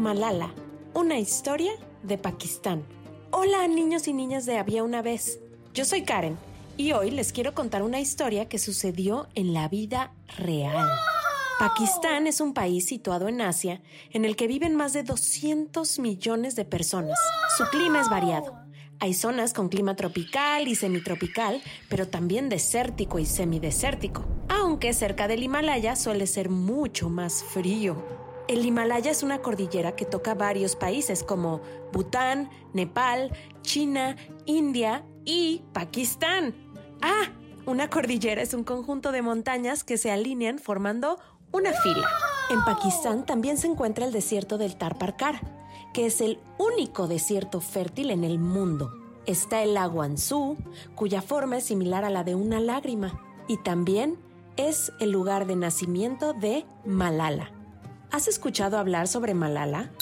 Malala, una historia de Pakistán. Hola niños y niñas de Había una vez. Yo soy Karen y hoy les quiero contar una historia que sucedió en la vida real. Pakistán es un país situado en Asia en el que viven más de 200 millones de personas. Su clima es variado. Hay zonas con clima tropical y semitropical, pero también desértico y semidesértico, aunque cerca del Himalaya suele ser mucho más frío. El Himalaya es una cordillera que toca varios países como Bután, Nepal, China, India y Pakistán. Ah, una cordillera es un conjunto de montañas que se alinean formando una fila. En Pakistán también se encuentra el desierto del Tar Parkar, que es el único desierto fértil en el mundo. Está el lago Ansu, cuya forma es similar a la de una lágrima, y también es el lugar de nacimiento de Malala. ¿Has escuchado hablar sobre Malala?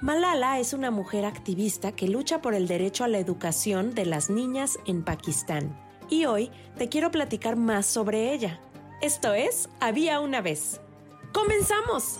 Malala es una mujer activista que lucha por el derecho a la educación de las niñas en Pakistán. Y hoy te quiero platicar más sobre ella. Esto es Había una vez. ¡Comenzamos!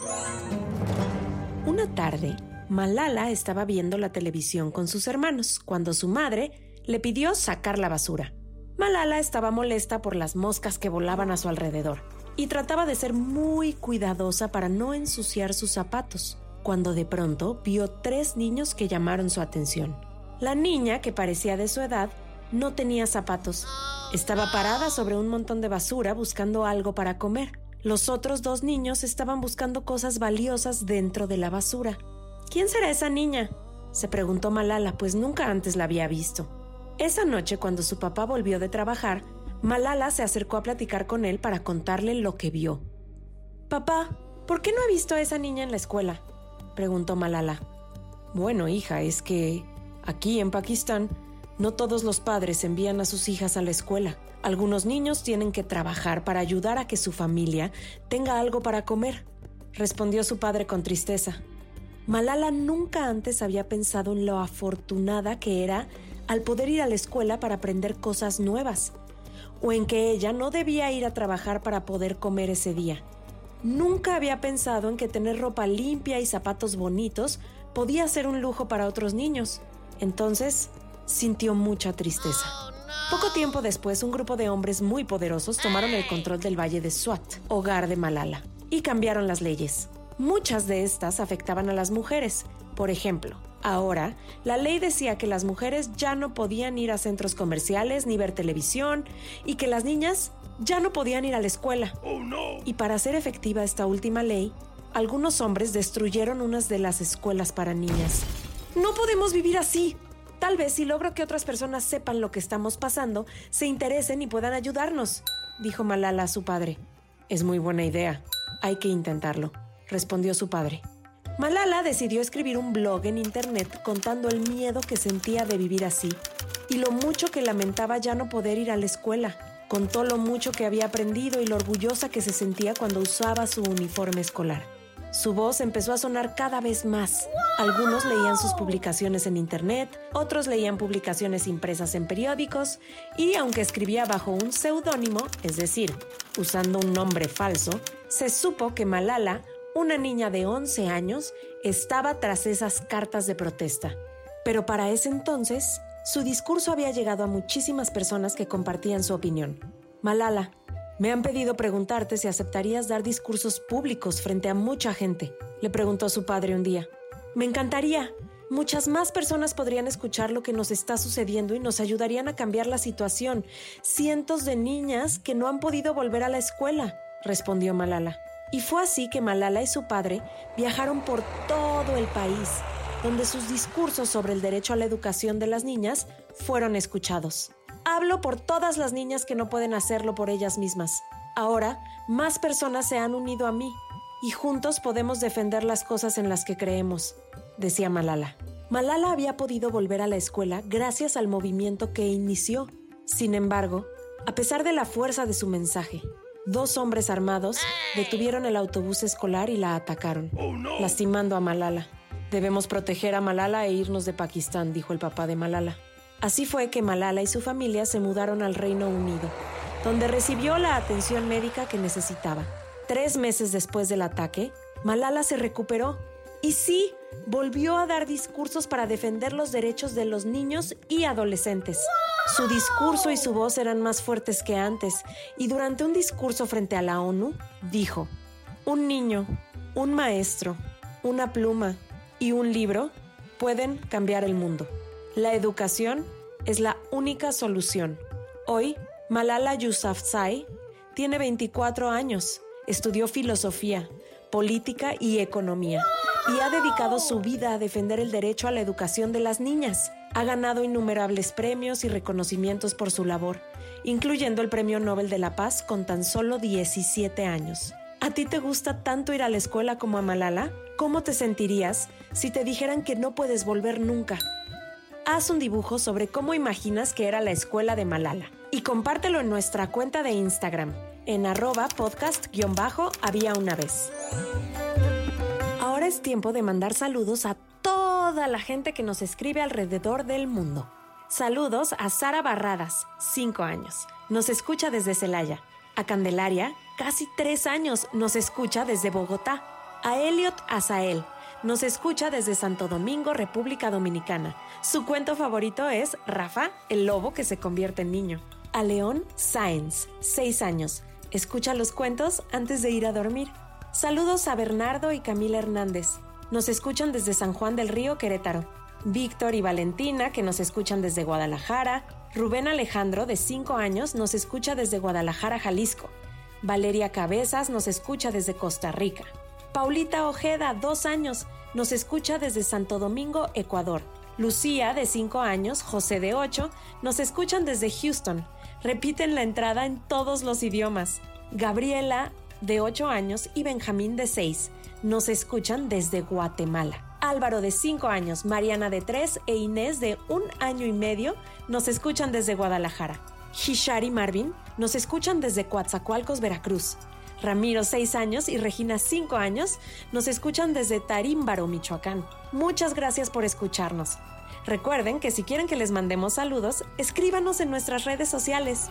Una tarde, Malala estaba viendo la televisión con sus hermanos cuando su madre le pidió sacar la basura. Malala estaba molesta por las moscas que volaban a su alrededor y trataba de ser muy cuidadosa para no ensuciar sus zapatos, cuando de pronto vio tres niños que llamaron su atención. La niña, que parecía de su edad, no tenía zapatos. Estaba parada sobre un montón de basura buscando algo para comer. Los otros dos niños estaban buscando cosas valiosas dentro de la basura. ¿Quién será esa niña? se preguntó Malala, pues nunca antes la había visto. Esa noche, cuando su papá volvió de trabajar, Malala se acercó a platicar con él para contarle lo que vio. Papá, ¿por qué no he visto a esa niña en la escuela? preguntó Malala. Bueno, hija, es que aquí en Pakistán no todos los padres envían a sus hijas a la escuela. Algunos niños tienen que trabajar para ayudar a que su familia tenga algo para comer, respondió su padre con tristeza. Malala nunca antes había pensado en lo afortunada que era al poder ir a la escuela para aprender cosas nuevas, o en que ella no debía ir a trabajar para poder comer ese día. Nunca había pensado en que tener ropa limpia y zapatos bonitos podía ser un lujo para otros niños. Entonces, sintió mucha tristeza. Poco tiempo después, un grupo de hombres muy poderosos tomaron el control del valle de Swat, hogar de Malala, y cambiaron las leyes. Muchas de estas afectaban a las mujeres. Por ejemplo, ahora, la ley decía que las mujeres ya no podían ir a centros comerciales ni ver televisión y que las niñas ya no podían ir a la escuela. Y para hacer efectiva esta última ley, algunos hombres destruyeron unas de las escuelas para niñas. No podemos vivir así. Tal vez si logro que otras personas sepan lo que estamos pasando, se interesen y puedan ayudarnos, dijo Malala a su padre. Es muy buena idea. Hay que intentarlo, respondió su padre. Malala decidió escribir un blog en internet contando el miedo que sentía de vivir así y lo mucho que lamentaba ya no poder ir a la escuela. Contó lo mucho que había aprendido y lo orgullosa que se sentía cuando usaba su uniforme escolar. Su voz empezó a sonar cada vez más. Algunos leían sus publicaciones en Internet, otros leían publicaciones impresas en periódicos y aunque escribía bajo un seudónimo, es decir, usando un nombre falso, se supo que Malala, una niña de 11 años, estaba tras esas cartas de protesta. Pero para ese entonces, su discurso había llegado a muchísimas personas que compartían su opinión. Malala, me han pedido preguntarte si aceptarías dar discursos públicos frente a mucha gente, le preguntó su padre un día. Me encantaría. muchas más personas podrían escuchar lo que nos está sucediendo y nos ayudarían a cambiar la situación. Cientos de niñas que no han podido volver a la escuela, respondió Malala. Y fue así que Malala y su padre viajaron por todo el país, donde sus discursos sobre el derecho a la educación de las niñas fueron escuchados. Hablo por todas las niñas que no pueden hacerlo por ellas mismas. Ahora, más personas se han unido a mí y juntos podemos defender las cosas en las que creemos, decía Malala. Malala había podido volver a la escuela gracias al movimiento que inició. Sin embargo, a pesar de la fuerza de su mensaje, dos hombres armados detuvieron el autobús escolar y la atacaron, lastimando a Malala. Debemos proteger a Malala e irnos de Pakistán, dijo el papá de Malala. Así fue que Malala y su familia se mudaron al Reino Unido, donde recibió la atención médica que necesitaba. Tres meses después del ataque, Malala se recuperó y sí, volvió a dar discursos para defender los derechos de los niños y adolescentes. Su discurso y su voz eran más fuertes que antes y durante un discurso frente a la ONU dijo, un niño, un maestro, una pluma y un libro pueden cambiar el mundo. La educación es la única solución. Hoy, Malala Yousafzai tiene 24 años, estudió filosofía, política y economía y ha dedicado su vida a defender el derecho a la educación de las niñas. Ha ganado innumerables premios y reconocimientos por su labor, incluyendo el Premio Nobel de la Paz con tan solo 17 años. ¿A ti te gusta tanto ir a la escuela como a Malala? ¿Cómo te sentirías si te dijeran que no puedes volver nunca? Haz un dibujo sobre cómo imaginas que era la escuela de Malala y compártelo en nuestra cuenta de Instagram en arroba podcast-había una vez. Ahora es tiempo de mandar saludos a toda la gente que nos escribe alrededor del mundo. Saludos a Sara Barradas, 5 años. Nos escucha desde Celaya. A Candelaria, casi 3 años. Nos escucha desde Bogotá. A Elliot Azael. Nos escucha desde Santo Domingo, República Dominicana. Su cuento favorito es Rafa, el lobo que se convierte en niño. A León Sáenz, 6 años. Escucha los cuentos antes de ir a dormir. Saludos a Bernardo y Camila Hernández. Nos escuchan desde San Juan del Río, Querétaro. Víctor y Valentina, que nos escuchan desde Guadalajara. Rubén Alejandro, de 5 años, nos escucha desde Guadalajara, Jalisco. Valeria Cabezas nos escucha desde Costa Rica. Paulita Ojeda, 2 años, nos escucha desde Santo Domingo, Ecuador. Lucía, de 5 años, José, de 8, nos escuchan desde Houston repiten la entrada en todos los idiomas. Gabriela, de 8 años, y Benjamín, de 6, nos escuchan desde Guatemala. Álvaro, de 5 años, Mariana, de 3 e Inés, de un año y medio, nos escuchan desde Guadalajara. Hishari Marvin nos escuchan desde Coatzacoalcos, Veracruz. Ramiro, 6 años, y Regina, 5 años, nos escuchan desde Tarímbaro, Michoacán. Muchas gracias por escucharnos. Recuerden que si quieren que les mandemos saludos, escríbanos en nuestras redes sociales.